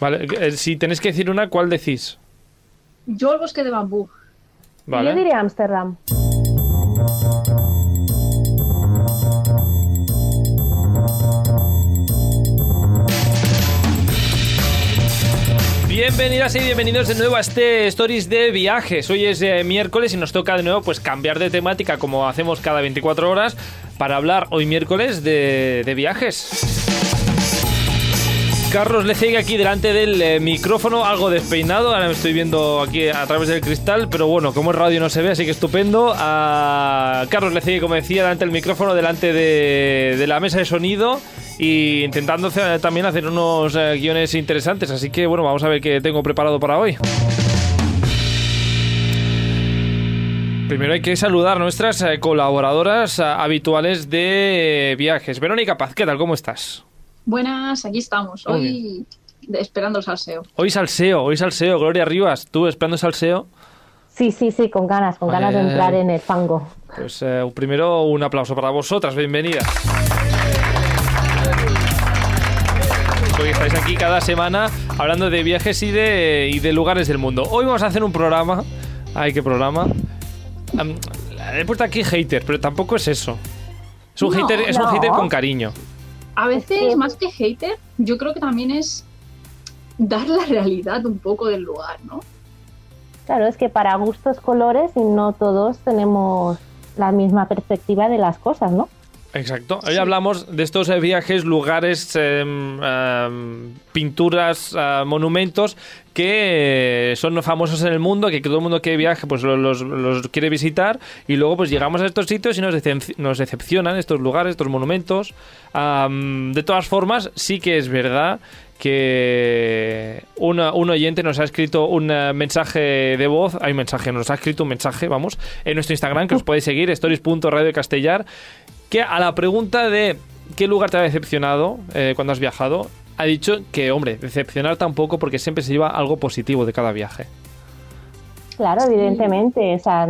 Vale, eh, si tenéis que decir una, ¿cuál decís? Yo el bosque de bambú. Vale. Yo diría Ámsterdam. Bienvenidas y bienvenidos de nuevo a este Stories de viajes. Hoy es eh, miércoles y nos toca de nuevo pues cambiar de temática como hacemos cada 24 horas para hablar hoy miércoles de, de viajes. Carlos Lecegui aquí delante del eh, micrófono, algo despeinado. Ahora me estoy viendo aquí a través del cristal, pero bueno, como es radio no se ve, así que estupendo. Carlos Lecegui, como decía, delante del micrófono, delante de, la mesa de sonido y intentando hacer- también hacer unos eh, guiones interesantes. Así que bueno, vamos a ver qué tengo preparado para hoy. Primero hay que saludar a nuestras eh, colaboradoras eh, habituales de eh, viajes. Verónica Paz, ¿qué tal? ¿Cómo estás? Buenas, aquí estamos. Hoy esperando el salseo. Hoy salseo, hoy salseo, Gloria Rivas, tú esperando salseo. Sí, sí, sí, con ganas, con Ay, ganas de entrar ay. en el fango. Pues eh, primero un aplauso para vosotras, bienvenidas. Hoy estáis aquí cada semana hablando de viajes y de, y de lugares del mundo. Hoy vamos a hacer un programa. Ay, qué programa. Am, he puesto aquí hater, pero tampoco es eso. Es un, No, hater, es un hater con cariño. A veces, que- más que hater, yo creo que también es dar la realidad un poco del lugar, ¿no? Claro, es que para gustos colores y no todos tenemos la misma perspectiva de las cosas, ¿no? Exacto. Hoy Sí. hablamos de estos eh, viajes, lugares, em, em, pinturas, ah, monumentos que eh, son famosos en el mundo, que todo el mundo que viaje pues lo- los, los quiere visitar y luego pues llegamos a estos sitios y nos, decep- nos decepcionan estos lugares, estos monumentos. Am, de todas formas, sí que es verdad que una- un oyente nos ha escrito un eh, mensaje de voz, hay un mensaje, nos ha escrito un mensaje, vamos, en nuestro Instagram que os podéis seguir, stories.radiocastellar, que a la pregunta de qué lugar te ha decepcionado eh, cuando has viajado, ha dicho que, hombre, decepcionar tampoco porque siempre se lleva algo positivo de cada viaje. Claro, Sí. evidentemente. O sea,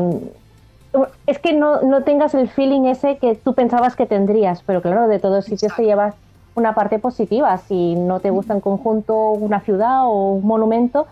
es que no, no tengas el feeling ese que tú pensabas que tendrías, pero claro, de todos sitios te llevas una parte positiva. Si no te gusta en conjunto una ciudad o un monumento,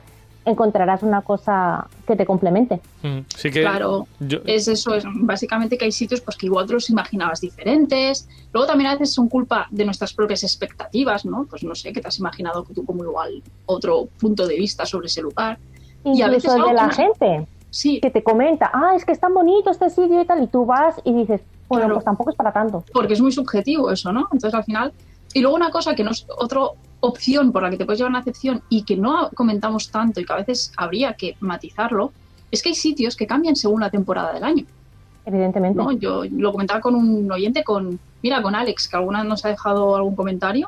encontrarás una cosa que te complemente. Mm, Sí que Claro, yo- es eso, es básicamente que hay sitios pues que igual te los imaginabas diferentes. Luego también a veces son culpa de nuestras propias expectativas, ¿no? Pues no sé, que te has imaginado tú como igual otro punto de vista sobre ese lugar. Y a veces Incluso de la no- gente Sí, que te comenta, ah, es que es tan bonito este sitio y tal, y tú vas y dices, bueno, Claro. pues tampoco es para tanto. porque es muy subjetivo eso, ¿no? Entonces al final. Y luego una cosa que no es otra opción por la que te puedes llevar una excepción y que no comentamos tanto y que a veces habría que matizarlo, es que hay sitios que cambian según la temporada del año. Evidentemente. ¿no? Yo lo comentaba con un oyente, con mira, con Alex, que alguna nos ha dejado algún comentario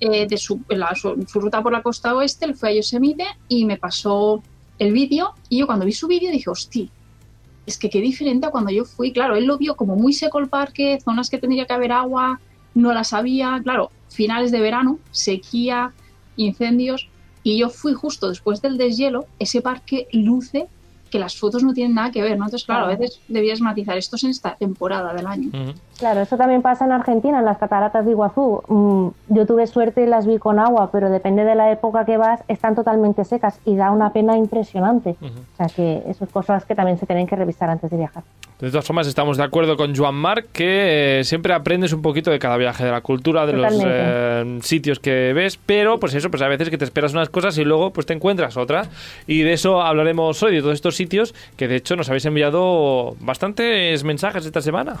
eh, de su, la- su, su ruta por la costa oeste, él fue a Yosemite y me pasó el vídeo y yo cuando vi su vídeo dije, hostia, es que qué diferente a cuando yo fui. Claro, él lo vio como muy seco el parque, zonas que tendría que haber agua, no las había. Claro, finales de verano, sequía, incendios. Y yo fui justo después del deshielo, ese parque luce que las fotos no tienen nada que ver, ¿no? Entonces, claro, a veces debías matizar, esto es en esta temporada del año. Claro, eso también pasa en Argentina, en las cataratas de Iguazú. Mm, yo tuve suerte y las vi con agua, pero depende de la época que vas, están totalmente secas y da una pena impresionante. Ujú. O sea que esas cosas que también se tienen que revisar antes de viajar. De todas formas, estamos de acuerdo con Joan Marc que eh, siempre aprendes un poquito de cada viaje, de la cultura, de los Totalmente. eh, sitios que ves, pero pues eso, pues a veces que te esperas unas cosas y luego pues te encuentras otras. Y de eso hablaremos hoy, de todos estos sitios que de hecho nos habéis enviado bastantes mensajes esta semana.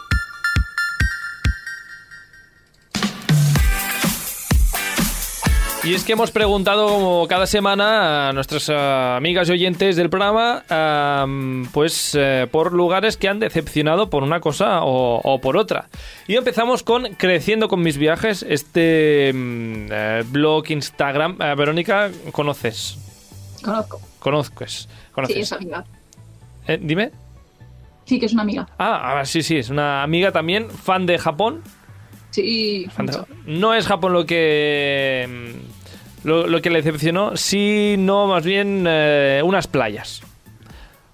Y es que hemos preguntado como cada semana a nuestras eh, amigas y oyentes del programa, am, pues eh, por lugares que han decepcionado por una cosa o, o por otra. Y empezamos con Creciendo con mis viajes, este mm, eh, blog, Instagram. Verónica, ¿conoces? Conozco. Conozcas. ¿Conoces? Sí, es amiga. Eh, dime. Sí, que es una amiga. Ah, ah, sí, sí, es una amiga también, fan de Japón. Sí. No es Japón lo que mm, lo, lo que le decepcionó, sino más bien eh, unas playas.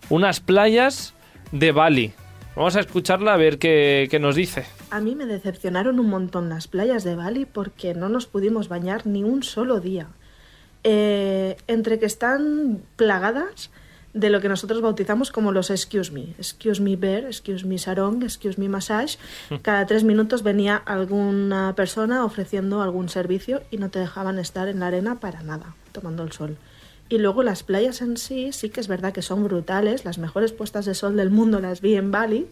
unas playas de Bali. Vamos a escucharla a ver qué, qué nos dice. A mí me decepcionaron un montón las playas de Bali porque no nos pudimos bañar ni un solo día. Eh, entre que están plagadas de lo que nosotros bautizamos como los excuse me. Excuse me bear, excuse me sarong, excuse me massage. Cada tres minutos venía alguna persona ofreciendo algún servicio y no te dejaban estar en la arena para nada, tomando el sol. Y luego las playas en sí, sí que es verdad que son brutales, las mejores puestas de sol del mundo las vi en Bali,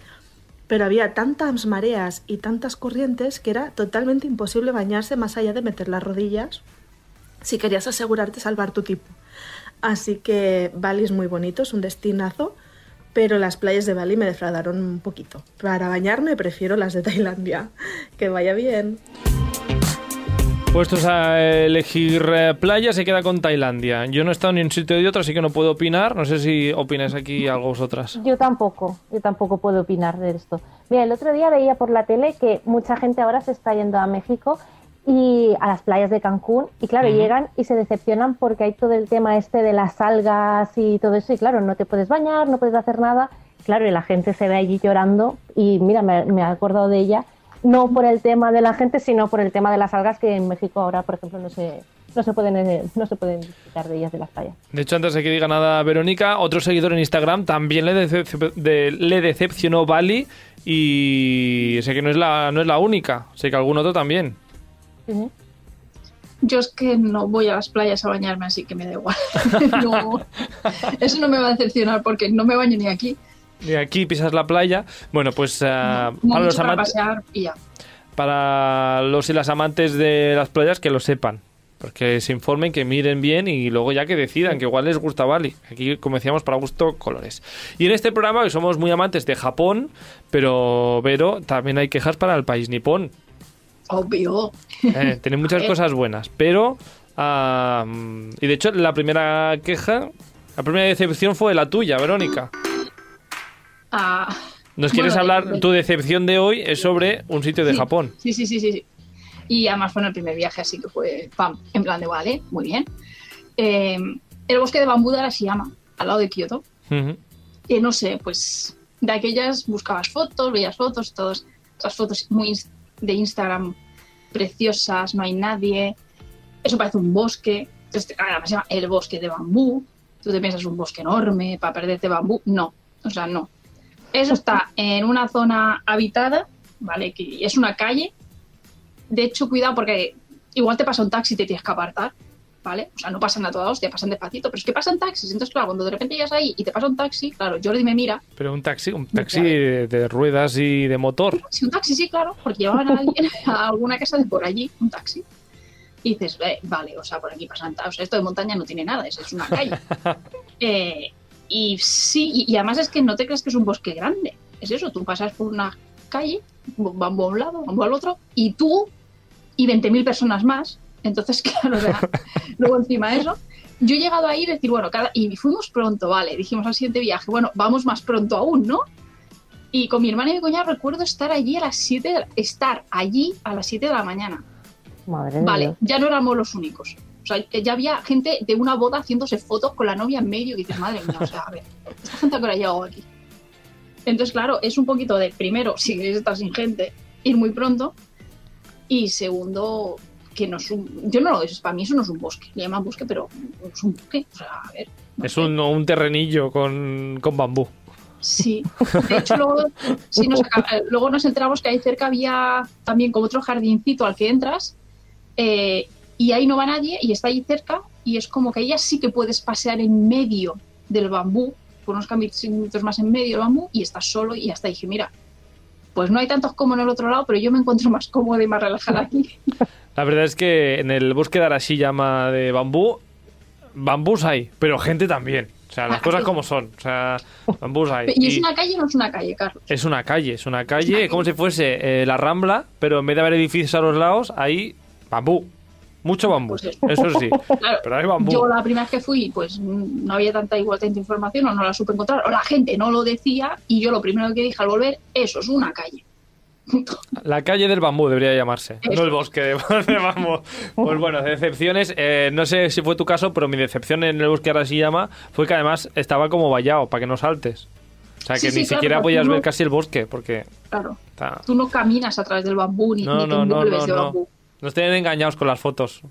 pero había tantas mareas y tantas corrientes que era totalmente imposible bañarse más allá de meter las rodillas si querías asegurarte salvar tu tipo. Así que Bali es muy bonito, es un destinazo, pero las playas de Bali me defraudaron un poquito. Para bañarme prefiero las de Tailandia. Que vaya bien. Puestos a elegir eh, playa, se queda con Tailandia. Yo no he estado ni en un sitio ni otro, así que no puedo opinar. No sé si opináis aquí algo vosotras. Yo tampoco, yo tampoco puedo opinar de esto. Mira, el otro día veía por la tele que mucha gente ahora se está yendo a México y a las playas de Cancún y claro, Ujú. llegan y se decepcionan porque hay todo el tema este de las algas y todo eso y claro, no te puedes bañar, no puedes hacer nada. Claro, y la gente se ve allí llorando y mira, me, me he acordado de ella, no por el tema de la gente, sino por el tema de las algas que en México ahora, por ejemplo, no se, no se pueden eh, no se pueden disfrutar de ellas de las playas. De hecho, antes de que diga nada Verónica, otro seguidor en Instagram también le, decep- de- le decepcionó Bali y sé que no es la, no es la única. Sé que algún otro también. Yo es que no voy a las playas a bañarme, así que me da igual. No, eso no me va a decepcionar porque no me baño ni aquí. Y aquí pisas la playa. Bueno, pues Como para, los para amantes, pasear y ya. para los y las amantes de las playas que lo sepan. Porque se informen, que miren bien y luego ya que decidan, que igual les gusta Bali. Aquí, como decíamos, para gusto, colores. Y en este programa, que somos muy amantes de Japón, pero, pero también hay quejas para el país nipón. Obvio. Eh, tiene muchas ver. cosas buenas, pero... y de hecho, la primera queja, la primera decepción fue la tuya, Verónica. Ah, ¿Nos quieres Bueno, hablar? de- Tu decepción de hoy es sobre un sitio de Sí. Japón. sí, sí, sí, sí. Y además fue en el primer viaje, así que fue pam, en plan de vale, muy bien. Eh, el bosque de bambú de Arashiyama, al lado de Kioto. Ujú. que no sé, pues de aquellas buscabas fotos, veías fotos, todas esas fotos muy de Instagram preciosas, no hay nadie, eso parece un bosque, además se llama el bosque de bambú, tú te piensas un bosque enorme para perderte bambú, no, o sea, no. Eso está en una zona habitada, ¿vale? Que es una calle, de hecho, cuidado porque igual te pasa un taxi y te tienes que apartar, ¿vale? O sea, no pasan a toda hostia, pasan despacito, pero es que pasan taxis. Entonces, claro, cuando de repente llegas ahí y te pasa un taxi, claro, Jordi me mira. Pero un taxi, un taxi de, de ruedas y de motor. Si un taxi, sí, claro, porque llevaban a alguien a alguna casa de por allí, un taxi. Y dices, "Eh, vale, o sea, por aquí pasan, o sea, esto de montaña no tiene nada, es, es una calle. Eh, y sí, y, y además es que no te crees que es un bosque grande. Es eso, tú pasas por una calle, bambú a un lado, bambú al otro, y tú y 20.000 personas más. Entonces, claro, o sea, luego encima eso, yo he llegado ahí y decir, bueno, cada, y fuimos pronto, vale, dijimos al siguiente viaje, bueno, vamos más pronto aún, ¿no? Y con mi hermana y mi cuñada recuerdo estar allí a las 7 de la- estar allí a las 7 de la mañana. Madre Vale, Dios. ya no éramos los únicos. O sea, ya había gente de una boda haciéndose fotos con la novia en medio y dices, madre mía, o sea, a ver, esta gente que ha llegado aquí. Entonces, claro, es un poquito de, primero, si queréis estar sin gente, ir muy pronto. Y segundo, que no es un. Yo no lo es, para mí eso no es un bosque. Le llaman bosque, pero no es un bosque. O sea, a ver. no Es sé. un, un terrenillo con, con bambú. Sí. De hecho, luego, sí nos, aca- eh, luego nos enteramos que ahí cerca había también como otro jardincito al que entras. eh, y ahí no va nadie y está ahí cerca. Y es como que ahí ya sí que puedes pasear en medio del bambú, por unos caminitos más en medio del bambú, y estás solo. Y hasta dije, mira, pues no hay tantos como en el otro lado, pero yo me encuentro más cómoda y más relajada aquí. La verdad es que en el bosque de Arashiyama de bambú, bambús hay, pero gente también. O sea, las Ah, cosas sí. como son. O sea, bambús hay. ¿Y es Y una calle o no es una calle, Carlos? es una calle, es una calle, como si fuese eh, la Rambla, pero en vez de haber edificios a los lados, hay bambú. Mucho bambú. Pues eso. Sí. Claro, Pero hay bambú. Yo la primera vez que fui, pues no había tanta igual tanta información o no la supe encontrar, o la gente no lo decía, y yo lo primero que dije al volver, eso es una calle. La calle del bambú debería llamarse, Eso. no el bosque de, bambú. Pues bueno, decepciones. eh, no sé si fue tu caso, pero mi decepción en el bosque ahora se llama fue que además estaba como vallado para que no saltes. O sea, que sí, ni claro, siquiera podías no- ver casi el bosque, porque Claro. está... Tú no caminas a través del bambú ni, No, ni te no, envuelves de bambú. Nos tienen engañados con las fotos.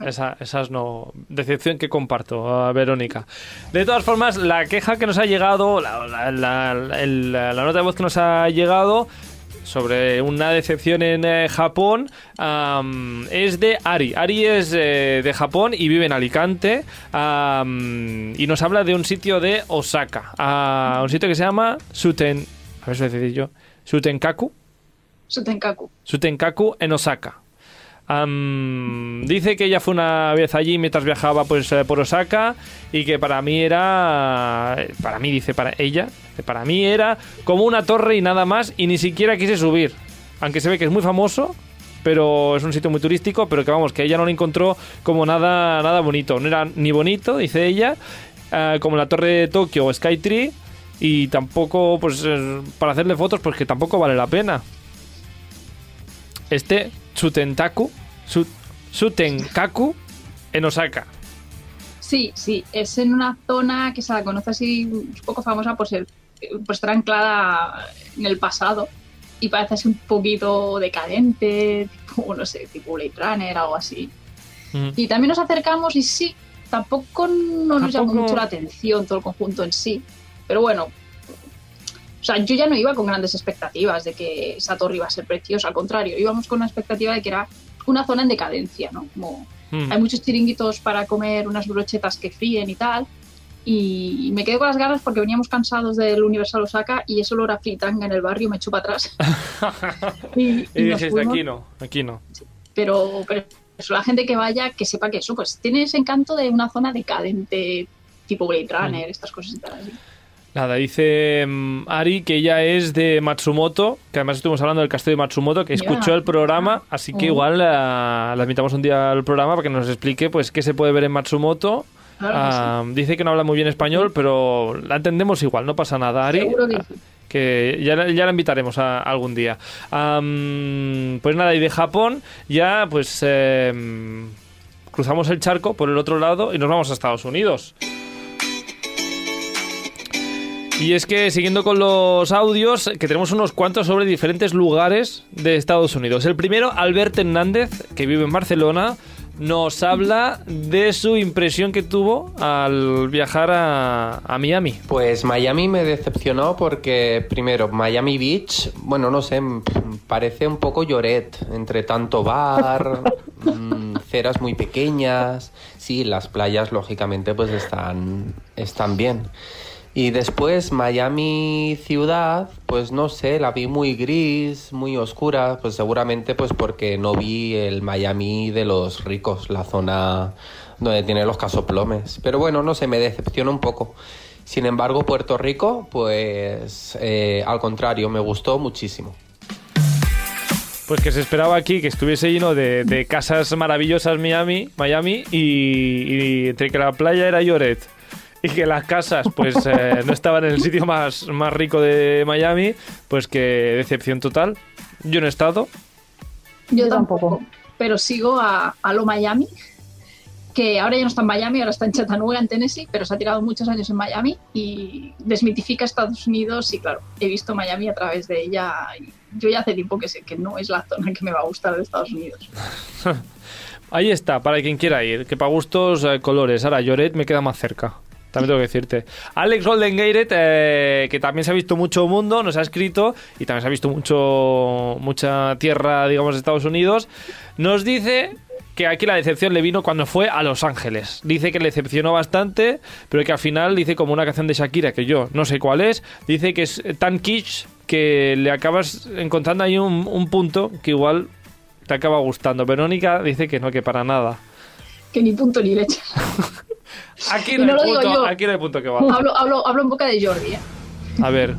Esa, esas no. Decepción que comparto, a Verónica. De todas formas, la queja que nos ha llegado, la, la- la- el- la nota de voz que nos ha llegado sobre una decepción en eh, Japón es de Ari. Ari es eh, de Japón y vive en Alicante y nos habla de un sitio de Osaka, un sitio que se llama Suten, a ver si lo decir yo, Sutenkaku. Sutenkaku. Sutenkaku en Osaka. Am, dice que ella fue una vez allí mientras viajaba pues, eh, por Osaka y que para mí era, para mí dice para ella, que para mí era como una torre y nada más y ni siquiera quise subir. Aunque se ve que es muy famoso, pero es un sitio muy turístico, pero que vamos, que ella no lo encontró como nada, nada bonito. No era ni bonito, dice ella, eh, como la torre de Tokio o Skytree y tampoco, pues eh, para hacerle fotos, pues que tampoco vale la pena este Tsutentaku, Su- Sutenkaku en Osaka. Sí, sí, es en una zona que se la conoce así un poco famosa por ser, por estar anclada en el pasado y parece así un poquito decadente, tipo, no sé, tipo Blade Runner, algo así. Mm. Y también nos acercamos y sí, tampoco no nos llamó Tampoco- mucho la atención todo el conjunto en sí, pero bueno, sea, yo ya no iba con grandes expectativas de que esa torre iba a ser preciosa, al contrario, íbamos con una expectativa de que era una zona en decadencia, ¿no? Como Mm. hay muchos chiringuitos para comer unas brochetas que fríen y tal. Y me quedé con las ganas porque veníamos cansados del Universal Osaka y ese olor a fritanga en el barrio me echó para atrás. y, Y dijiste, aquí no, aquí no. pero, pero eso, la gente que vaya, que sepa que eso, pues tiene ese encanto de una zona decadente, tipo Blade Runner, estas cosas y tal. así. Nada, dice mm, Ari que ella es de Matsumoto, que además estuvimos hablando del castillo de Matsumoto, que escuchó el programa, así que igual la, la invitamos un día al programa para que nos explique pues qué se puede ver en Matsumoto. Claro que Ah, Dice que no habla muy bien español, pero la entendemos igual, no pasa nada, Ari. Seguro que Ah, sí. que ya, la- ya la invitaremos a, algún día. Pues nada, y de Japón ya pues em, cruzamos el charco por el otro lado y nos vamos a Estados Unidos. Y es que siguiendo con los audios, que tenemos unos cuantos sobre diferentes lugares de Estados Unidos. El primero, Albert Hernández, que vive en Barcelona, nos habla de su impresión que tuvo al viajar a, a Miami. Pues Miami me decepcionó porque, primero, Miami Beach, bueno, no sé, parece un poco lloret, entre tanto bar, mm, ceras muy pequeñas. Sí, las playas, lógicamente, pues están, están bien. Y después Miami ciudad, pues no sé, la vi muy gris, muy oscura, pues seguramente pues porque no vi el Miami de los ricos, la zona donde tiene los casoplomes. Pero bueno, no sé, me decepciona un poco. Sin embargo, Puerto Rico, pues eh, al contrario, me gustó muchísimo. Pues que se esperaba aquí que estuviese lleno de, casas maravillosas Miami, Miami y, y entre que la playa era Lloret y que las casas pues eh, no estaban en el sitio más, más rico de Miami, pues que decepción total. Yo no he estado. Yo, tampoco. pero sigo a, a lo Miami, que ahora ya no está en Miami, ahora está en Chattanooga, en Tennessee, pero se ha tirado muchos años en Miami y desmitifica Estados Unidos y claro, he visto Miami a través de ella y yo ya hace tiempo que sé que no es la zona que me va a gustar de Estados Unidos. Ahí está, para quien quiera ir, que para gustos eh, colores. Ahora, Lloret me queda más cerca. También tengo que decirte. Alex Golden eh, que también se ha visto mucho mundo, nos ha escrito y también se ha visto mucho mucha tierra, digamos, de Estados Unidos. Nos dice que aquí la decepción le vino cuando fue a Los Ángeles. Dice que le decepcionó bastante, pero que al final dice como una canción de Shakira, que yo no sé cuál es, dice que es tan kitsch que le acabas encontrando ahí un, un punto que igual te acaba gustando. Verónica dice que no, que para nada. Que ni punto ni leche. Aquí Y no, digo punto, aquí que va. hablo, hablo, hablo en boca de Jordi. ¿eh? A ver,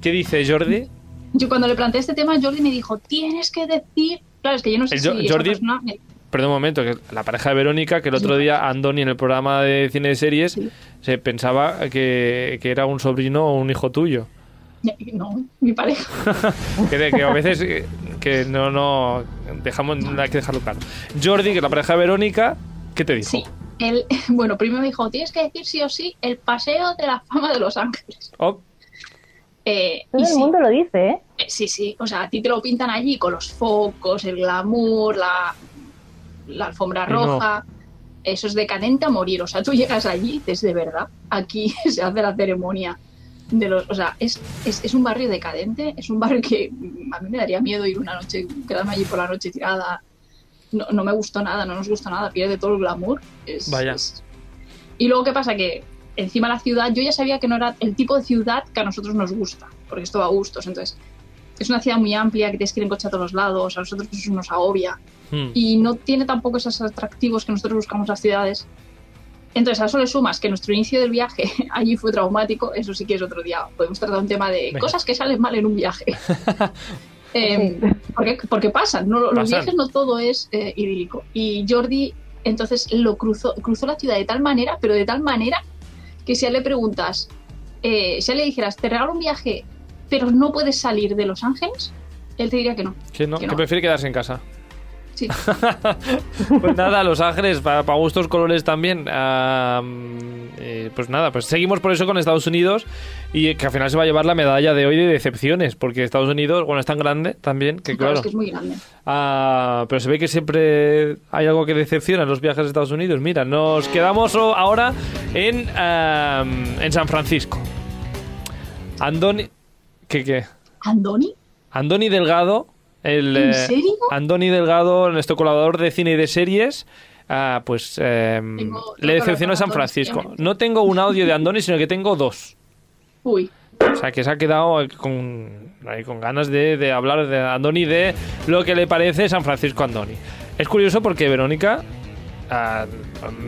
¿qué dice Jordi? Yo cuando le planteé este tema, Jordi me dijo, tienes que decir... Claro, es que yo no sé El si Jo- esa Jordi- persona Perdón un momento, que la pareja de Verónica, que el otro día Andoni en el programa de cine de series Sí. se pensaba que, que era un sobrino o un hijo tuyo. No, mi pareja. que, que a veces que no, no dejamos, hay que dejarlo claro. Jordi, que la pareja de Verónica, ¿qué te dijo? Sí. Él, bueno, primero me dijo, tienes que decir sí o sí el paseo de la fama de Los Ángeles. Oh, Eh, Todo y el sí, mundo lo dice, ¿eh? eh, sí, sí, o sea, a ti te lo pintan allí con los focos, el glamour, la, la alfombra no. roja. Eso es decadente a morir. O sea, tú llegas allí y dices, de verdad, aquí se hace la ceremonia de los. O sea, es, es, es un barrio decadente, es un barrio que a mí me daría miedo ir una noche, quedarme allí por la noche tirada. No, no me gustó nada, no nos gustó nada, pierde todo el glamour. Es- Vaya. es- Y luego, ¿qué pasa? Que encima la ciudad, yo ya sabía que no era el tipo de ciudad que a nosotros nos gusta, porque esto va a gustos. Entonces, es una ciudad muy amplia que tienes que ir en coche a todos los lados, a nosotros eso nos agobia hmm. y no tiene tampoco esos atractivos que nosotros buscamos en las ciudades. Entonces, a eso le sumas que nuestro inicio del viaje allí fue traumático, eso sí que es otro día. Podemos tratar un tema de Venga. cosas que salen mal en un viaje. Eh, Sí. porque, porque pasan, ¿no? los Pasan. viajes no todo es eh, idílico. Y Jordi, entonces, lo cruzó, cruzó la ciudad de tal manera, pero de tal manera, que si a él le preguntas, eh, si a él le dijeras, te regalo un viaje, pero no puedes salir de Los Ángeles, él te diría que no. que no, que que no. prefiere quedarse en casa. Sí. Pues nada, Los Ángeles, para gustos colores también. Eh, pues nada, pues seguimos por eso con Estados Unidos y que al final se va a llevar la medalla de hoy de decepciones, porque Estados Unidos, bueno, es tan grande también que Claro, claro. es que es muy grande. Ah, pero se ve que siempre hay algo que decepciona en los viajes a Estados Unidos. Mira, nos quedamos ahora en, en San Francisco. Andoni... ¿Qué qué? ¿Andoni? Andoni Delgado, el... ¿En eh, serio? Andoni Delgado, nuestro colaborador de cine y de series, ah, pues eh, Tengo- le decepcionó San Francisco. No tengo un audio de Andoni, sino que tengo dos. Uy, O sea, que se ha quedado con, con ganas de, de hablar de Andoni, de lo que le parece San Francisco Andoni. Es curioso porque, Verónica, ah,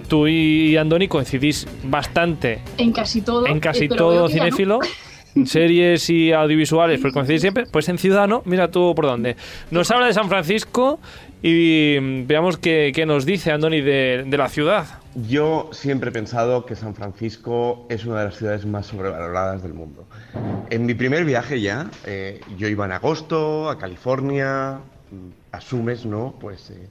tú y Andoni coincidís bastante en casi todo. en casi eh, todo cinéfilo. Series y audiovisuales, pues coincidís siempre. Pues en Ciudadano, mira tú por dónde. Nos habla de San Francisco y mm, veamos qué, qué nos dice Andoni de, de la ciudad. Yo siempre he pensado que San Francisco es una de las ciudades más sobrevaloradas del mundo. En mi primer viaje ya, eh, yo iba en agosto a California, mm, asumes, ¿no? Pues eh,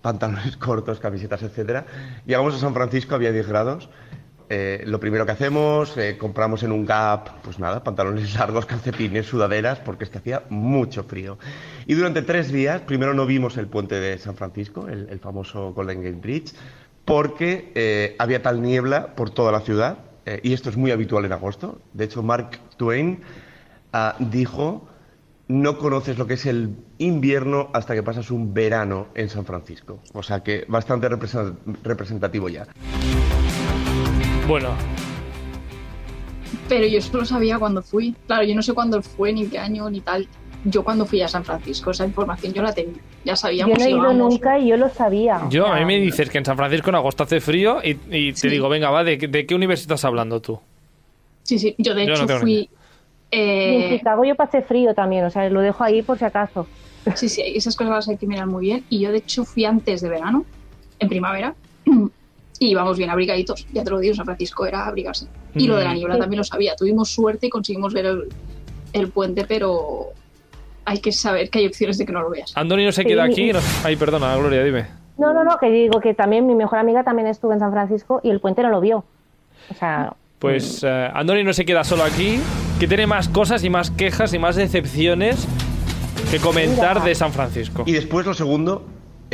pantalones cortos, camisetas, etcétera. Llegamos a San Francisco, había 10 grados. Eh, lo primero que hacemos, eh, compramos en un Gap, pues nada, pantalones largos, calcetines, sudaderas, porque es que hacía mucho frío. Y durante tres días, primero no vimos el puente de San Francisco, el, famoso Golden Gate Bridge, porque eh, había tal niebla por toda la ciudad, y esto es muy habitual en agosto. De hecho, Mark Twain ah, dijo, no conoces lo que es el invierno hasta que pasas un verano en San Francisco. O sea que bastante represent- representativo ya. Bueno, Pero yo eso lo sabía cuando fui. Claro, yo no sé cuándo fue, ni qué año, ni tal. Yo cuando fui a San Francisco, esa información yo la tenía. Ya Yo sabíamos no he ido íbamos. nunca y yo lo sabía. yo a mí me dices que en San Francisco en agosto hace frío y, y te Sí. digo, venga, va, ¿de, qué- de qué universo estás hablando tú? Sí, sí. Yo de Yo hecho fui. y en eh, Chicago yo pasé frío también, o sea, lo dejo ahí por si acaso. Sí, sí, esas cosas las hay que mirar muy bien. Y yo, de hecho, fui antes de verano, en primavera, y íbamos bien abrigaditos. Ya te lo digo, San Francisco era abrigarse. Y lo de la Mm. niebla también lo sabía. Tuvimos suerte y conseguimos ver el, el puente, pero hay que saber que hay opciones de que no lo veas. Andoni no se Sí. queda aquí. no- Ay, perdona, Gloria, dime. No, no, no, que digo que también mi mejor amiga también estuvo en San Francisco y el puente no lo vio. O sea, Pues eh, Andoni no se queda solo aquí, que tiene más cosas y más quejas y más decepciones que comentar Mira. de San Francisco. Y después lo segundo,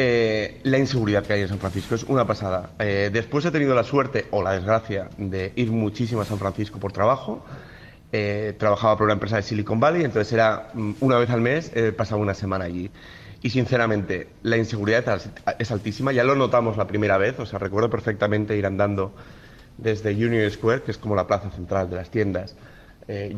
eh, la inseguridad que hay en San Francisco es una pasada. Eh, después he tenido la suerte o la desgracia de ir muchísimo a San Francisco por trabajo. Eh, trabajaba por una empresa de Silicon Valley, entonces era mm, una vez al mes, eh, pasaba una semana allí. Y sinceramente, la inseguridad es- altísima, ya lo notamos la primera vez, o sea, recuerdo perfectamente ir andando desde Union Square, que es como la plaza central de las tiendas,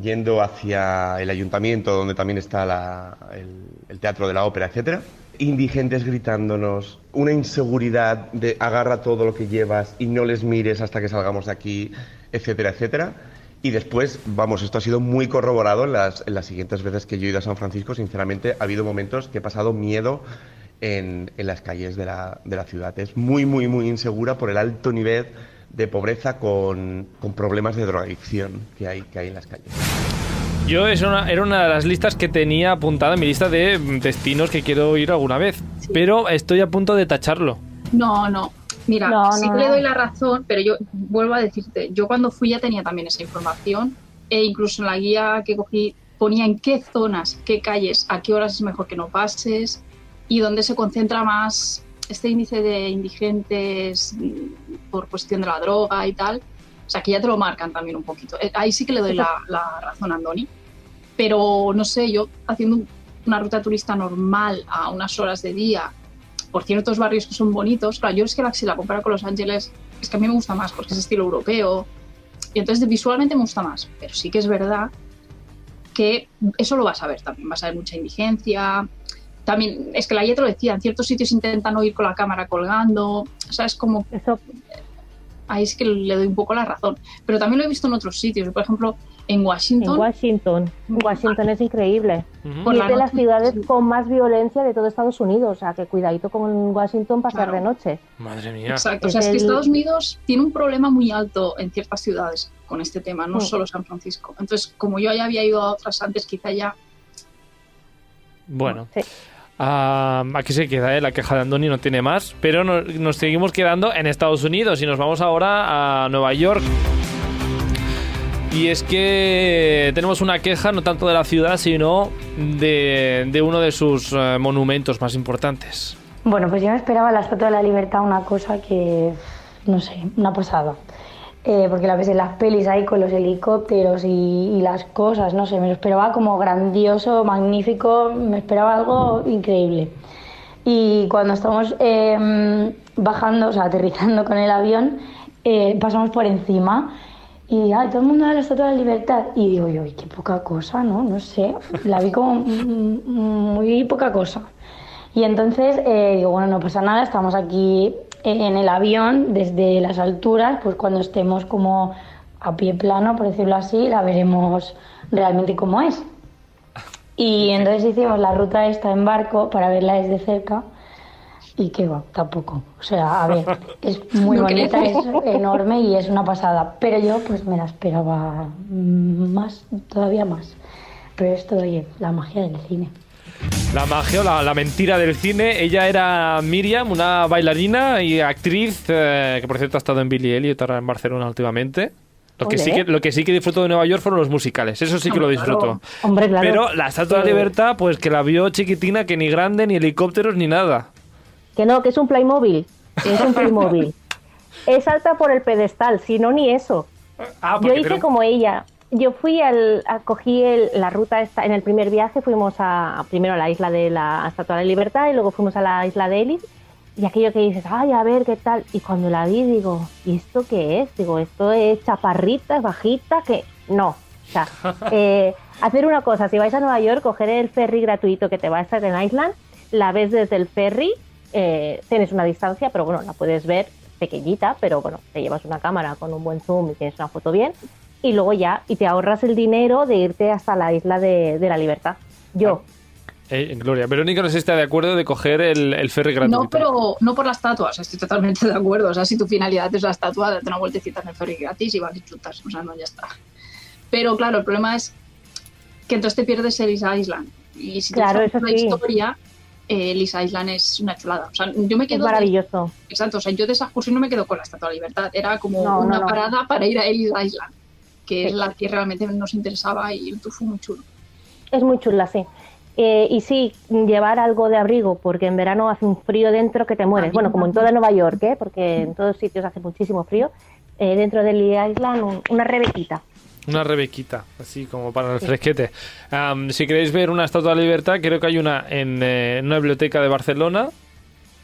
yendo hacia el ayuntamiento, donde también está el, el teatro de la ópera, etcétera. Indigentes gritándonos, una inseguridad de agarra todo lo que llevas y no les mires hasta que salgamos de aquí, etcétera, etcétera. Y después, vamos, esto ha sido muy corroborado en las, en las siguientes veces que yo he ido a San Francisco. Sinceramente, ha habido momentos que he pasado miedo en, en las calles de la, de la ciudad. Es muy, muy, muy insegura por el alto nivel de pobreza con, con problemas de drogadicción que hay, que hay en las calles. Yo es una, era una de las listas que tenía apuntada en mi lista de destinos que quiero ir alguna vez. Pero estoy a punto de tacharlo. No, no. Mira, No, sí no, que le doy la razón, pero yo vuelvo a decirte, yo cuando fui ya tenía también esa información e incluso en la guía que cogí ponía en qué zonas, qué calles, a qué horas es mejor que no pases y dónde se concentra más este índice de indigentes por cuestión de la droga y tal. O sea, que ya te lo marcan también un poquito. Eh, Ahí sí que le doy la, la razón a Andoni. Pero no sé, yo haciendo un- una ruta turista normal a unas horas de día por ciertos barrios que son bonitos. Claro, yo es que la, si la comparo con Los Ángeles, es que a mí me gusta más porque es estilo europeo. Y entonces visualmente me gusta más. Pero sí que es verdad que eso lo vas a ver también. Vas a ver mucha indigencia. También, es que la guía te lo decía, en ciertos sitios intentan no ir con la cámara colgando. O sea, es como Eso, ahí sí que le doy un poco la razón. Pero también lo he visto en otros sitios. Por ejemplo, en en Washington. Washington. Washington es increíble. Por y la es de las ciudades sí. con más violencia de todo Estados Unidos. O sea, que cuidadito con Washington pasar Claro. de noche. Madre mía. Exacto, o Es sea, es que Estados Unidos tiene un problema muy alto en ciertas ciudades con este tema, no Mm. solo San Francisco. Entonces, como yo ya había ido a otras antes, quizá ya Bueno. Sí. Ah, aquí se queda, ¿eh? la queja de Andoni no tiene más, pero no- nos seguimos quedando en Estados Unidos y nos vamos ahora a Nueva York. Y es que tenemos una queja no tanto de la ciudad, sino de, de uno de sus eh, monumentos más importantes. Bueno, pues yo me esperaba la Estatua de la Libertad una cosa que, no sé, una pasada. Eh, porque la ves las pelis ahí con los helicópteros y, y las cosas, no sé, me lo esperaba como grandioso, magnífico, me esperaba algo increíble. Y cuando estamos eh, bajando, o sea, aterrizando con el avión, eh, pasamos por encima y ay, todo el mundo da la Estatua de la Libertad. Y digo yo, "Uy, qué poca cosa, ¿no? No sé, la vi como muy poca cosa. Y entonces eh, digo, bueno, no pasa nada, estamos aquí en el avión desde las alturas, pues cuando estemos como a pie plano, por decirlo así, la veremos realmente como es. Y entonces hicimos la ruta esta en barco para verla desde cerca y que va, tampoco. O sea, a ver, es muy No bonita, es creo. enorme y es una pasada. Pero yo pues me la esperaba más, todavía más. Pero esto, oye, la magia del cine. La magia o la, la mentira del cine. Ella era Miriam, una bailarina y actriz eh, que por cierto ha estado en Billy Elliot ahora en Barcelona últimamente. Lo que, sí que, lo que sí que disfruto de Nueva York fueron los musicales, eso sí que lo disfruto. claro. Hombre, claro. Pero la Estatua de la Libertad, pues que la vio chiquitina, que ni grande, ni helicópteros, ni nada. Que no, que es un Playmobil. es un Playmobil. es alta por el pedestal, si no, ni eso. Ah, Yo hice como ella. Yo fui al, a- cogí el- la ruta esta, en el primer viaje fuimos a, primero a la isla de la Estatua de la Libertad y luego fuimos a la isla de Ellis y aquello que dices, ay, a ver qué tal. Y cuando la vi digo, ¿y esto qué es? Digo, esto es chaparrita, es bajita, que no. O sea, eh, hacer una cosa, si vais a Nueva York, coger el ferry gratuito que te va a estar en Island, la ves desde el ferry, eh, tienes una distancia, pero bueno, la puedes ver pequeñita, pero bueno, te llevas una cámara con un buen zoom y tienes una foto bien, y luego ya, y te ahorras el dinero de irte hasta la isla de, de la libertad. Yo, Gloria, Verónica no sé si está de acuerdo de coger el, el ferry gratuito. No, pero no por la estatua, o sea, estoy totalmente de acuerdo. O sea, si tu finalidad es la estatua, date una vueltecita en el ferry gratis y vas y chutas, o sea, no, ya está. Pero claro, el problema es que entonces te pierdes Ellis Island. Y si Claro, te eso la sí. historia, eh, Island es una chulada. O sea, yo me es quedo... de- maravilloso. exacto, o sea, yo de esa excursión no me quedo con la Estatua de la Libertad, era como No, no, una no. parada para ir a Ellis Island, que es la que realmente nos interesaba y el tour fue muy chulo. Es muy chula, sí. Eh, y sí, llevar algo de abrigo, porque en verano hace un frío dentro que te mueres. Bueno, como en toda Nueva York, ¿eh? porque en todos sitios hace muchísimo frío. Eh, dentro del Island, un- una rebequita. Una rebequita, así como para el fresquete. Am, si queréis ver una estatua de la libertad, creo que hay una en, eh, en una biblioteca de Barcelona.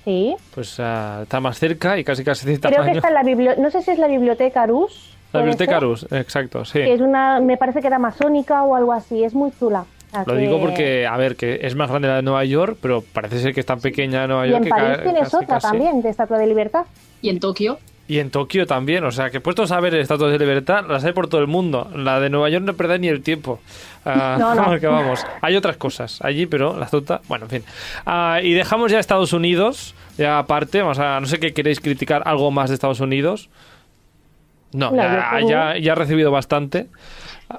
Sí. Pues ah, está más cerca y casi casi de Creo que está en la biblioteca, no sé si es la biblioteca Arús. La puede biblioteca ser, Arús, exacto, sí. Que es una, me parece que era masónica o algo así, es muy chula. O sea Lo que- digo porque, a ver, que es más grande la de Nueva York, pero parece ser que es tan pequeña Nueva Y York en que París tienes casi, otra casi. también, de Estatua de Libertad. Y en Tokio, Y en Tokio también, o sea, que puestos a ver estatuas de libertad, las hay por todo el mundo. La de Nueva York no perdáis ni el tiempo. Ah, No, no. que vamos. Hay otras cosas allí, pero la estatua, bueno, en fin. Ah, y dejamos ya Estados Unidos, ya aparte, vamos a, no sé qué queréis criticar, algo más de Estados Unidos. No, No, ya, ya, ya ha recibido bastante.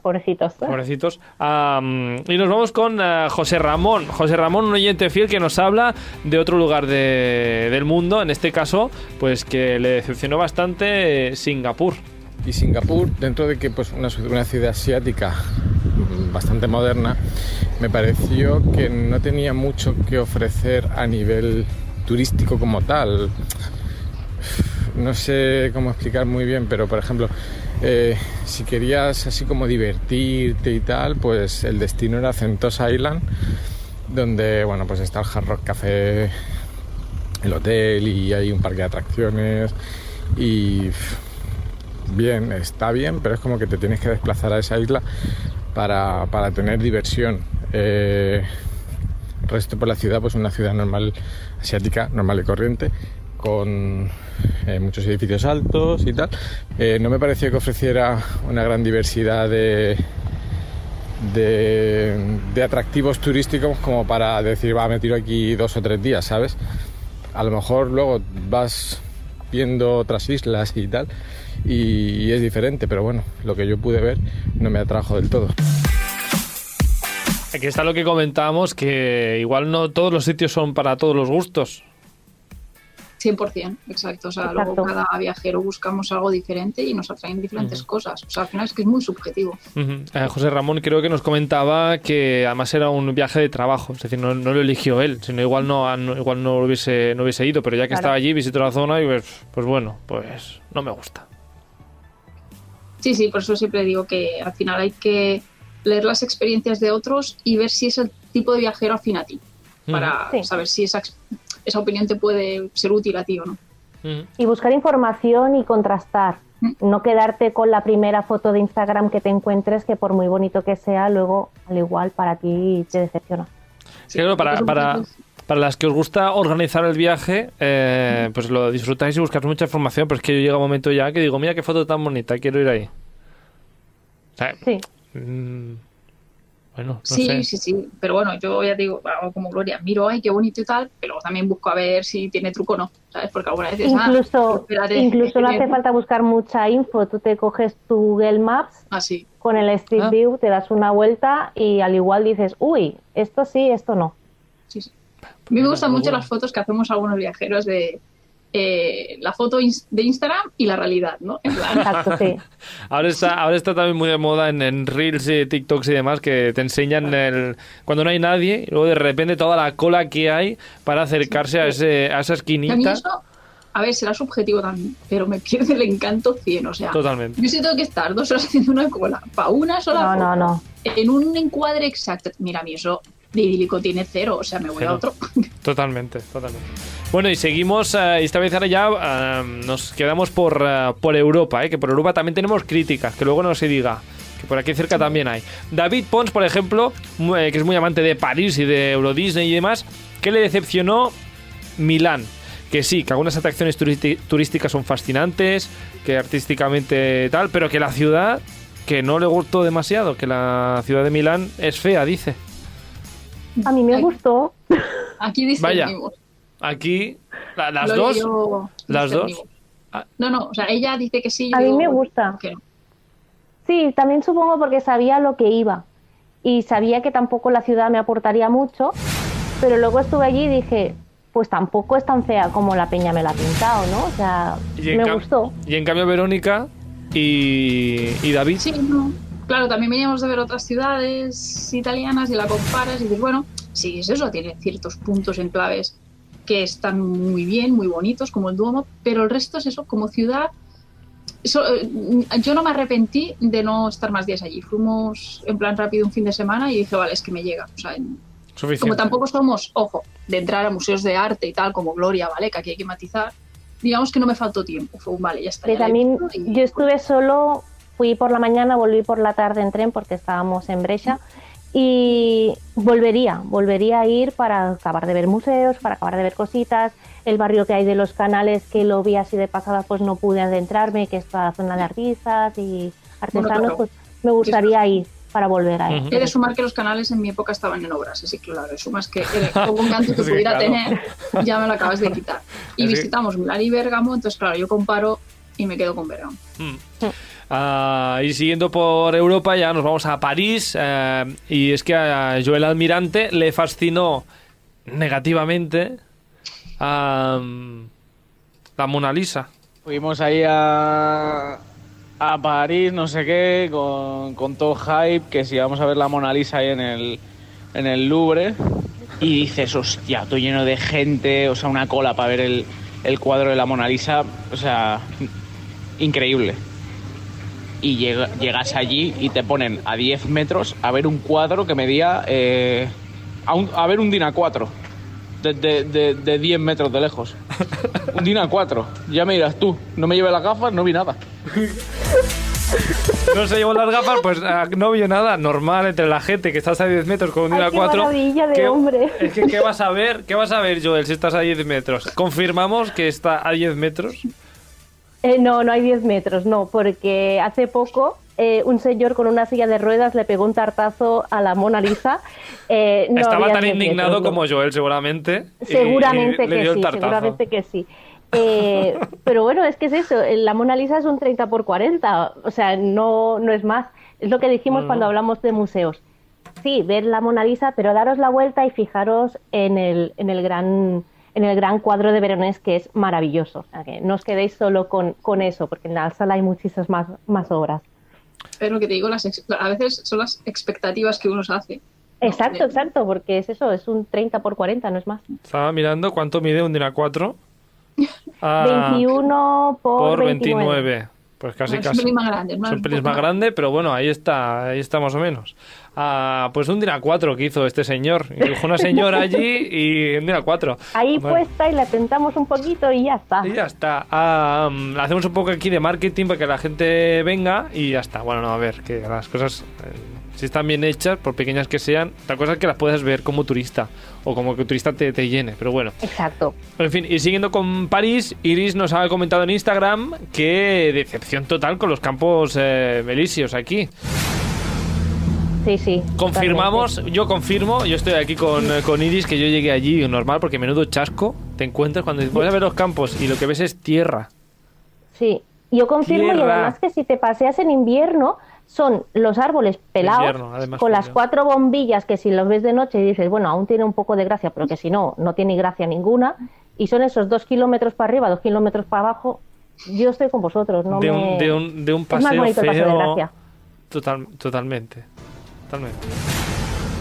Pobrecitos. ¿eh? Pobrecitos. Y nos vamos con eh, José Ramón. José Ramón, un oyente fiel que nos habla de otro lugar de- del mundo, en este caso, pues que le decepcionó bastante eh, Singapur. Y Singapur, dentro de que pues una, ciudad- una ciudad asiática mm, bastante moderna, me pareció que no tenía mucho que ofrecer a nivel turístico como tal. No sé cómo explicar muy bien, pero por ejemplo, eh, si querías así como divertirte y tal, pues el destino era Sentosa Island, donde bueno pues está el Hard Rock Café, el hotel y hay un parque de atracciones y bien, está bien, pero es como que te tienes que desplazar a esa isla para, para tener diversión. Eh, resto por la ciudad, pues una ciudad normal, asiática, normal y corriente, con eh, muchos edificios altos y tal. Eh, no me pareció que ofreciera una gran diversidad de, de, atractivos turísticos como para decir, va, me tiro aquí dos o tres días, ¿sabes? A lo mejor luego vas viendo otras islas y tal y, y es diferente, pero bueno, lo que yo pude ver no me atrajo del todo. Aquí está lo que comentábamos, que igual no todos los sitios son para todos los gustos. 100%, exacto. O sea, Exacto. luego cada viajero buscamos algo diferente y nos atraen diferentes cosas. O sea, al final es que es muy subjetivo. Eh, José Ramón creo que nos comentaba que además era un viaje de trabajo, es decir, no, no lo eligió él, sino igual no, no- igual no hubiese, no hubiese ido, pero ya que Claro. estaba allí, visitó la zona y pues, pues bueno, pues no me gusta. Sí, sí, por eso siempre digo que al final hay que leer las experiencias de otros y ver si es el tipo de viajero afín a ti, para Sí. saber si esa, esa opinión te puede ser útil a ti o no. Ujú. Y buscar información y contrastar. Mm. No quedarte con la primera foto de Instagram que te encuentres, que por muy bonito que sea, luego al igual para ti te decepciona. Sí, Claro, para, para, para las que os gusta organizar el viaje, eh, pues lo disfrutáis y buscáis mucha información, pero es que yo llega un momento ya que digo, mira qué foto tan bonita, quiero ir ahí. O sea, Sí, mm, bueno, no Sí, sé. sí, sí, pero bueno, yo ya digo, hago como Gloria, miro, ay, qué bonito y tal, pero también busco a ver si tiene truco o no, ¿sabes? Porque alguna vez dices, ah, incluso, incluso no hace falta buscar mucha info. Tú te coges tu Google Maps Así, con el Street Ah. View, te das una vuelta y al igual dices, uy, esto sí, esto no. sí, sí. A mí me gustan mucho las fotos que hacemos algunos viajeros de eh, la foto de Instagram y la realidad, ¿no? En plan, Exacto, sí. Ahora está, ahora está también muy de moda en, en Reels y TikToks y demás que te enseñan el, cuando no hay nadie y luego de repente toda la cola que hay para acercarse a, ese, a esa a mí esquinita. eso, a ver, será subjetivo también, pero me pierde el encanto 100, o sea, Totalmente. yo sí tengo que estar dos horas haciendo una cola para una sola No, foto, no, no. en un encuadre exacto. Mira, a mí eso de idílico tiene cero, o sea, me voy Cero. a otro. Totalmente, totalmente. Bueno, y seguimos, eh, esta vez ahora ya eh, nos quedamos por, eh, por Europa, eh, que por Europa también tenemos críticas, que luego no se diga, que por aquí cerca también hay. David Pons, por ejemplo, que es muy amante de París y de Euro Disney y demás, que le decepcionó Milán. Que sí, que algunas atracciones turísticas son fascinantes, que artísticamente tal, pero que la ciudad, que no le gustó demasiado, que la ciudad de Milán es fea, dice. A mí me Ay. gustó. Aquí Vaya. discernimos. Aquí, la- las dos, yo las dos. Ah. No, no, o sea, ella dice que sí. yo A mí me gusta. que no. Sí, también supongo porque sabía lo que iba y sabía que tampoco la ciudad me aportaría mucho, pero luego estuve allí y dije, pues tampoco es tan fea como la peña me la ha pintado, ¿no? O sea, me gustó. Y en cambio Verónica y, y David. Sí, no. Claro, también veníamos de ver otras ciudades italianas y la comparas y dices, bueno, sí, es eso, tiene ciertos puntos en claves que están muy bien, muy bonitos, como el Duomo, pero el resto es eso, como ciudad. eso, eh, yo no me arrepentí de no estar más días allí. Fuimos en plan rápido un fin de semana y dije, vale, es que me llega. O sea, en- Suficiente. como tampoco somos, ojo, de entrar a museos de arte y tal, como Gloria, ¿vale? Que aquí hay que matizar. Digamos que no me faltó tiempo. Fue un vale, ya está. Que ya también yo estuve solo, fui por la mañana, volví por la tarde en tren porque estábamos en Brescia y volvería, volvería a ir para acabar de ver museos, para acabar de ver cositas, el barrio que hay de los canales que lo vi así de pasada pues no pude adentrarme, que es toda la zona de artistas y artesanos, claro. pues me gustaría ir para volver a ir. Ujú. He de sumar que los canales en mi época estaban en obras, así que claro, sumas que el poco encanto que Sí, pudiera claro. tener, ya me lo acabas de quitar. Y Así- visitamos Milán y Bérgamo, entonces claro, yo comparo y me quedo con verano. Mm. Ah, y siguiendo por Europa ya nos vamos a París eh, y es que a Joel Almirante le fascinó negativamente la Mona Lisa. Fuimos ahí a, a París, no sé qué, con, con todo hype, que si vamos a ver la Mona Lisa ahí en el, en el Louvre. Y dices, hostia, todo lleno de gente, o sea, una cola para ver el, el cuadro de la Mona Lisa, o sea, increíble. Y llega- llegas allí y te ponen a 10 metros a ver un cuadro que medía, eh, a, un- a ver un DIN A4, de, de, de- de 10 metros de lejos. Un DIN A4, ya me dirás tú, no me llevé las gafas, no vi nada. No se llevó las gafas, pues ah, no vio nada normal entre la gente que estás a 10 metros con un día qué 4. maravilla de ¿Qué- hombre. Es que, ¿qué vas a ver? ¿Qué vas a ver, Joel, si estás a 10 metros? ¿Confirmamos que está a 10 metros? Eh, no, no hay 10 metros, no, porque hace poco eh, un señor con una silla de ruedas le pegó un tartazo a la Mona Lisa. Eh, no Estaba tan 10 indignado metros, no. como Joel, seguramente. Seguramente y que sí, seguramente que sí. Eh, pero bueno, es que es eso, la Mona Lisa es un 30 por 40, o sea, no, no es más. Es lo que dijimos Mm. cuando hablamos de museos. Sí, ver la Mona Lisa, pero daros la vuelta y fijaros en el, en el gran en el gran cuadro de Veronés que es maravilloso. O sea, que no os quedéis solo con, con eso, porque en la sala hay muchísimas más, más obras. Es lo que te digo, las ex- a veces son las expectativas que uno se hace. Exacto, exacto, porque es eso, es un 30 por 40, no es más. Estaba mirando cuánto mide un Dina 4. Ah, 21 por, por 29. 29. Pues casi, Bueno, es un casi. pelín más grande, Es más- un pelín más grande, pero bueno, ahí está, ahí está más o menos. Ah, pues un Dina 4 que hizo este señor. Dijo una señora allí y un Dina 4. Ahí Bueno. puesta y la tentamos un poquito y ya está. Y ya está. Ah, mm, hacemos un poco aquí de marketing para que la gente venga y ya está. Bueno, no, a ver, que las cosas, eh, si están bien hechas, por pequeñas que sean, la cosa es que las puedas ver como turista o como que turista te, te llene. Pero bueno, Exacto. en fin, y siguiendo con París, Iris nos ha comentado en Instagram que decepción total con los campos eh, elíseos aquí. Sí, sí. Confirmamos, yo confirmo, yo estoy aquí con, eh, con Iris que yo llegué allí normal porque menudo chasco te encuentras cuando a ver los campos y lo que ves es tierra. Sí, yo confirmo y además que si te paseas en invierno son los árboles pelados Invierno, además, con las cuatro bombillas que si los ves de noche dices, bueno, aún tiene un poco de gracia, pero que si no, no tiene gracia ninguna. Y son esos dos kilómetros para arriba, dos kilómetros para abajo. Yo estoy con vosotros, no de, me... un, de, un, de un es más paseo bonito el paseo de gracia. Total, totalmente. Totalmente.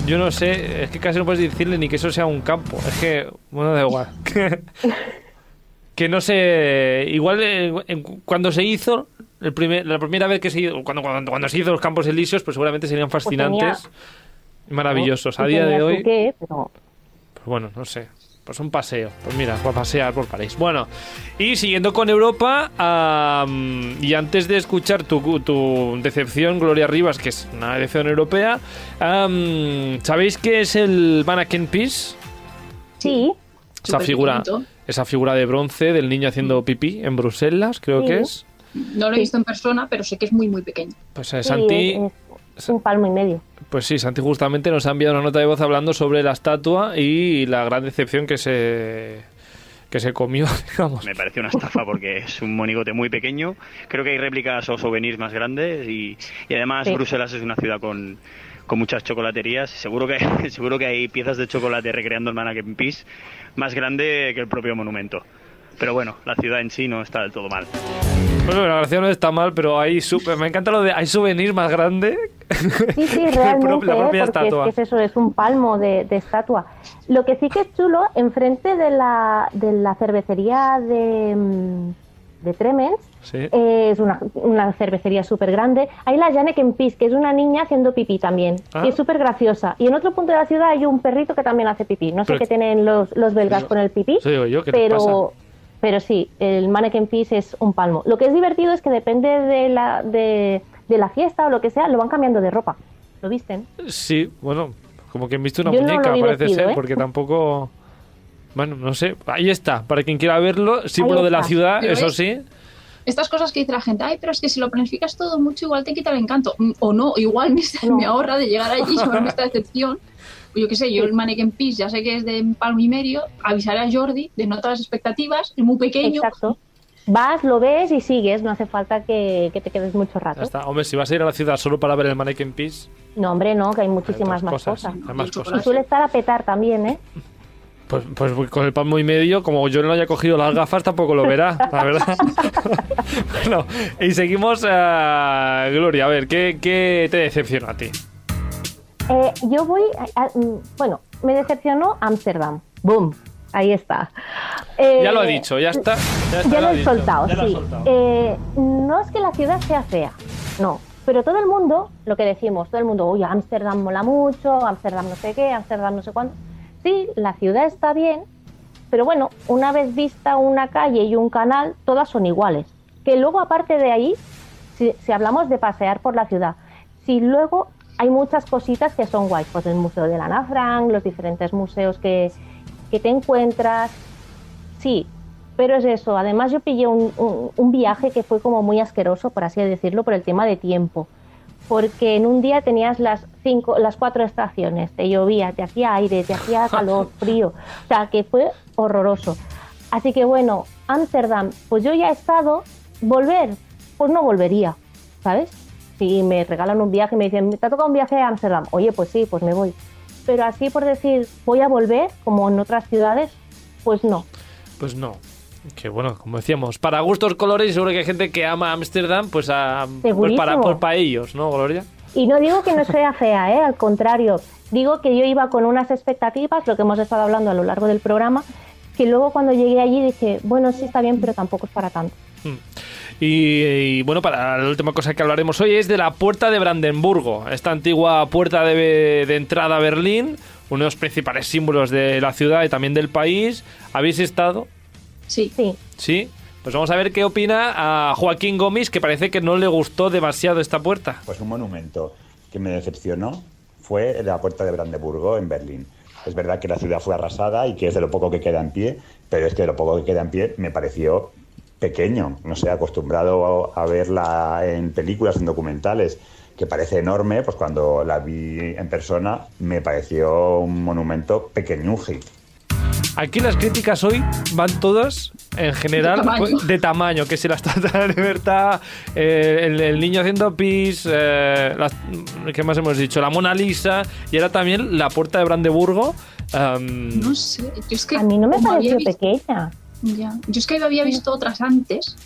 Yo no sé, es que casi no puedes decirle ni que eso sea un campo. Es que, bueno, da igual. que no sé, igual eh, cuando se hizo, el primer, la primera vez que se hizo, cuando, cuando, cuando se hizo los campos elíseos, pues seguramente serían fascinantes, maravillosos. A día de tenía hoy, qué, pero pues bueno, no sé. Pues un paseo. Pues mira, para pasear por París. Bueno, y siguiendo con Europa, y antes de escuchar tu, tu decepción, Gloria Rivas, que es una decepción europea, ¿sabéis qué es el Mannequin Peace? sí, Esa figura, esa figura de bronce del niño haciendo pipí en Bruselas, creo Sí. que es. No lo he visto en persona, pero sé que es muy, muy pequeño. Pues eh, sí, Santi, es- es un palmo y medio. pues sí, Santi justamente nos ha enviado una nota de voz hablando sobre la estatua y la gran decepción que se que se comió, digamos. Me parece una estafa porque es un monigote muy pequeño. Creo que hay réplicas o souvenirs más grandes y, y además Sí. Bruselas es una ciudad con, con muchas chocolaterías. Seguro que, seguro que hay piezas de chocolate recreando el Mannequin Peace más grande que el propio monumento. Pero bueno, la ciudad en sí no está del todo mal. Bueno, la gracia no está mal, pero hay super, me encanta lo de hay souvenir más grande. Sí, sí, realmente, la propia porque estatua. es que es eso, es un palmo de, de estatua. Lo que sí que es chulo, enfrente de la, de la cervecería de, mm, de Tremens, Sí. eh, es una, una cervecería súper grande, hay la Janeken Pis, que es una niña haciendo pipí también, Ah. que es súper graciosa. Y en otro punto de la ciudad hay un perrito que también hace pipí. No sé Pero- qué tienen los, los belgas con el pipí, yo, ¿qué les pero... Pero sí, el Mannequin Peace es un palmo. Lo que es divertido es que depende de la, de, de la fiesta o lo que sea, lo van cambiando de ropa. ¿Lo visten? Sí, bueno, como que han visto una Yo no muñeca, vi parece vestido, ser, ¿eh? porque tampoco. Bueno, no sé. Ahí está, para quien quiera verlo, símbolo de la ciudad, Pero eso es- sí. Estas cosas que dice la gente, ay, pero es que si lo planificas todo mucho, igual te quita el encanto. Mm, O no, igual me, No. me ahorra de llegar allí y llevarme esta decepción. Yo qué sé, yo el Mannequin Peace ya sé que es de un palmo y medio, avisaré a Jordi de no todas las expectativas, es muy pequeño, Exacto. vas, lo ves y sigues, no hace falta que, que te quedes mucho rato. Ya está. Hombre, si vas a ir a la ciudad solo para ver el Mannequin Peace, No, hombre, no, que hay muchísimas más cosas, cosas. hay más Y cosas. suele estar a petar también, ¿eh? Pues, pues con el palmo y medio, como yo no haya cogido las gafas, tampoco lo verá, la verdad. bueno, y seguimos a Gloria. A ver, ¿qué, qué te decepcionó a ti? Eh, yo voy, a- a- mm, bueno, me decepcionó Ámsterdam. ¡Boom! Ahí está. Eh, ya lo ha dicho, ya está. Ya, está, Ya lo he dicho, soltado, sí. soltado. Eh, no es que la ciudad sea fea, no. Pero todo el mundo, lo que decimos, todo el mundo, oye, Ámsterdam mola mucho, Ámsterdam no sé qué, Ámsterdam no sé cuánto. Sí, la ciudad está bien, pero bueno, una vez vista una calle y un canal, todas son iguales. Que luego, aparte de ahí, si, si hablamos de pasear por la ciudad, si luego hay muchas cositas que son guays, pues el Museo de la Ana Frank, los diferentes museos que, que te encuentras, sí, pero es eso. Además, yo pillé un, un- un viaje que fue como muy asqueroso, por así decirlo, por el tema de tiempo. Porque en un día tenías las cinco, las cuatro estaciones, te llovía, te hacía aire, te hacía calor, frío, o sea que fue horroroso. Así que bueno, Ámsterdam, pues yo ya he estado, volver, pues no volvería, ¿sabes? Si me regalan un viaje y me dicen, te ha tocado un viaje a Ámsterdam, oye, pues sí, pues me voy. Pero así por decir, voy a volver, como en otras ciudades, pues no. Pues no. Que bueno, como decíamos, para gustos colores, y seguro que hay gente que ama Ámsterdam, pues, a, pues para, pues para ellos, ¿no, Gloria? Y no digo que no sea fea, ¿eh? al contrario, digo que yo iba con unas expectativas, lo que hemos estado hablando a lo largo del programa, que luego cuando llegué allí dije, bueno, sí está bien, pero tampoco es para tanto. Y, y, bueno, para la última cosa que hablaremos hoy es de la Puerta de Brandenburgo, esta antigua puerta de, de entrada a Berlín, uno de los principales símbolos de la ciudad y también del país. ¿Habéis estado? Sí. Sí. Sí. Pues vamos a ver qué opina a Joaquín Gómez, que parece que no le gustó demasiado esta puerta. Pues un monumento que me decepcionó fue la puerta de Brandeburgo en Berlín. Es verdad que la ciudad fue arrasada y que es de lo poco que queda en pie, pero es que de lo poco que queda en pie me pareció pequeño. No sé, acostumbrado a verla en películas, en documentales, que parece enorme, pues cuando la vi en persona me pareció un monumento pequeñuji. Aquí las críticas hoy van todas, en general, De tamaño. pues, de tamaño, que si la Estatua de la Libertad, eh, el, el niño haciendo pis, eh, las- ¿qué más hemos dicho? La Mona Lisa, y era también la puerta de Brandeburgo. am, No sé, yo es que A mí no me pareció pequeña. Ya. Yo es que había visto otras antes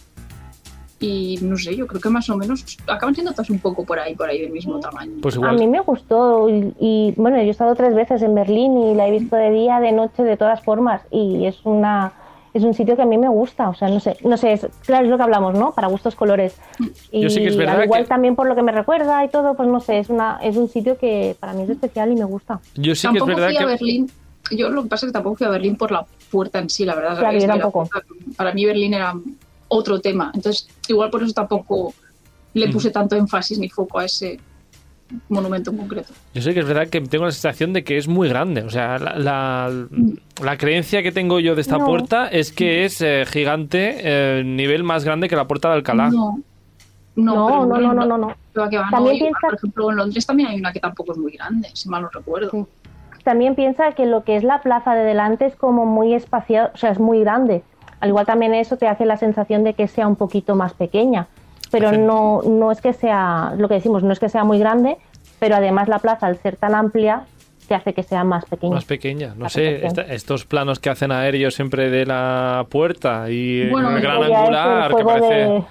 y no sé, yo creo que más o menos acaban siendo todas un poco por ahí, por ahí del mismo tamaño. pues A mí me gustó y, y, bueno, yo he estado tres veces en Berlín y la he visto de día, de noche, de todas formas y es una es un sitio que a mí me gusta, o sea, no sé, no sé, es, claro, es lo que hablamos, ¿no? Para gustos colores. Y Yo sí que es verdad al igual que- también por lo que me recuerda y todo, pues no sé, es una es un sitio que para mí es especial y me gusta. Yo sí que es tampoco verdad fui a que... Berlín. Yo lo que pasa es que tampoco fui a Berlín por la puerta en sí, la verdad. Claro, yo tampoco. puerta- para mí Berlín era otro tema. Entonces, igual por eso tampoco le Mm. puse tanto énfasis ni foco a ese monumento en concreto. Yo sé que es verdad que tengo la sensación de que es muy grande. O sea, la, la, la creencia que tengo yo de esta No. puerta es que es eh, gigante, eh, nivel más grande que la puerta de Alcalá. No, no, No, pero no, no, no, no, no. También igual, piensa- Por ejemplo, en Londres también hay una que tampoco es muy grande, si mal no recuerdo. Sí. También piensa que lo que es la plaza de delante es como muy espaciado, o sea, es muy grande. Al igual también eso te hace la sensación de que sea un poquito más pequeña. Pero no, no es que sea, lo que decimos, no es que sea muy grande, pero además la plaza, al ser tan amplia, te hace que sea más pequeña. Más pequeña, no La sé, esta- estos planos que hacen aéreos siempre de la puerta y Bueno, el gran angular que parece... de-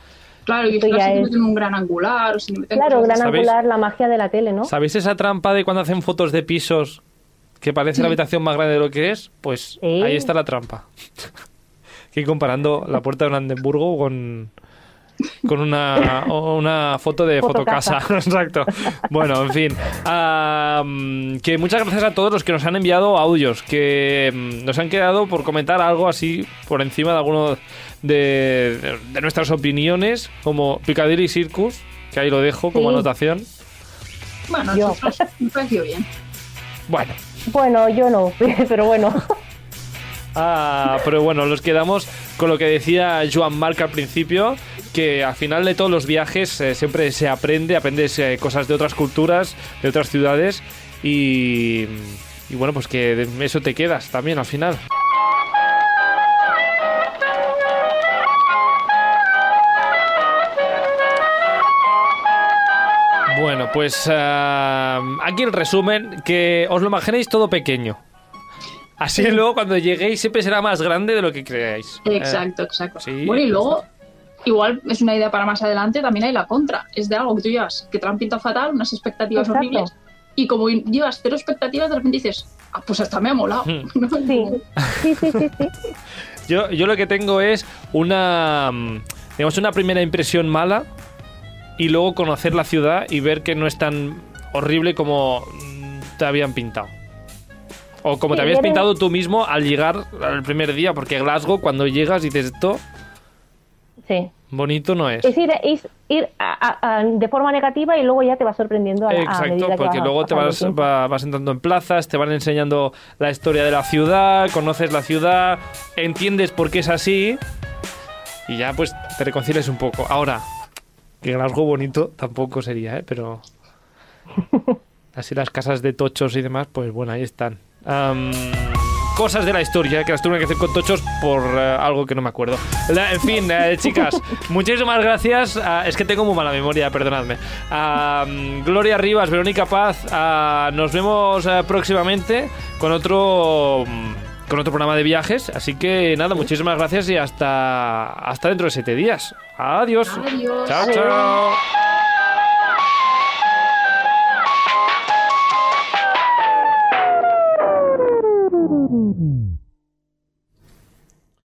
Claro, y ya es- meten un gran angular o si Claro, cosas gran angular, la magia de la tele, ¿no? ¿Sabéis esa trampa de cuando hacen fotos de pisos que parece la habitación más grande de lo que es? Pues ahí está la trampa. que comparando la puerta de Brandenburgo con con una, una foto de Fotocasa. fotocasa. Exacto. Bueno, en fin. Que muchas gracias a todos los que nos han enviado audios, que mm, nos han quedado por comentar algo así por encima de alguno de, de- nuestras opiniones, como Piccadilly Circus, que ahí lo dejo como Sí. anotación. Bueno, Yo. eso me pareció bien. Bueno. Bueno, yo no, pero bueno. Ah, pero bueno, nos quedamos con lo que decía Joan Marc al principio, que al final de todos los viajes eh, siempre se aprende, aprendes eh, cosas de otras culturas, de otras ciudades y, y bueno, pues que de eso te quedas también al final. Pues ah, aquí el resumen, que os lo imaginéis todo pequeño. Así luego cuando lleguéis siempre será más grande de lo que creáis. Exacto, Eh, exacto. sí, bueno, y luego, igual es una idea para más adelante, también hay la contra. Es de algo que tú llevas, que te han pintado fatal, unas expectativas Exacto. horribles, y como llevas cero expectativas, de repente dices, ah, pues hasta me ha molado. Hmm. ¿no? Sí, sí, sí, sí. sí. Yo, yo lo que tengo es una, mm, digamos, una primera impresión mala y luego conocer la ciudad y ver que no es tan horrible como te habían pintado. O como te habías pintado tú mismo al llegar al primer día, porque Glasgow cuando llegas dices esto sí. bonito no es. Es ir, es ir a- a- a- de forma negativa y luego ya te va sorprendiendo a, Exacto, que porque luego te vas, va- vas entrando en plazas, te van enseñando la historia de la ciudad, conoces la ciudad, entiendes por qué es así y ya pues te reconcilias un poco. Ahora, que Glasgow bonito tampoco sería, ¿eh? pero así las casas de tochos y demás, pues bueno, ahí están. Cosas de la historia que las tuve que hacer con tochos por eh, algo que no me acuerdo. La- en fin, eh, chicas, muchísimas gracias. Ah, es que tengo muy mala memoria, perdonadme. Gloria Rivas, Verónica Paz, ah, nos vemos eh, próximamente con otro mm, con otro programa de viajes. Así que nada, muchísimas gracias y hasta, hasta dentro de siete días. Adiós. Chao, chao.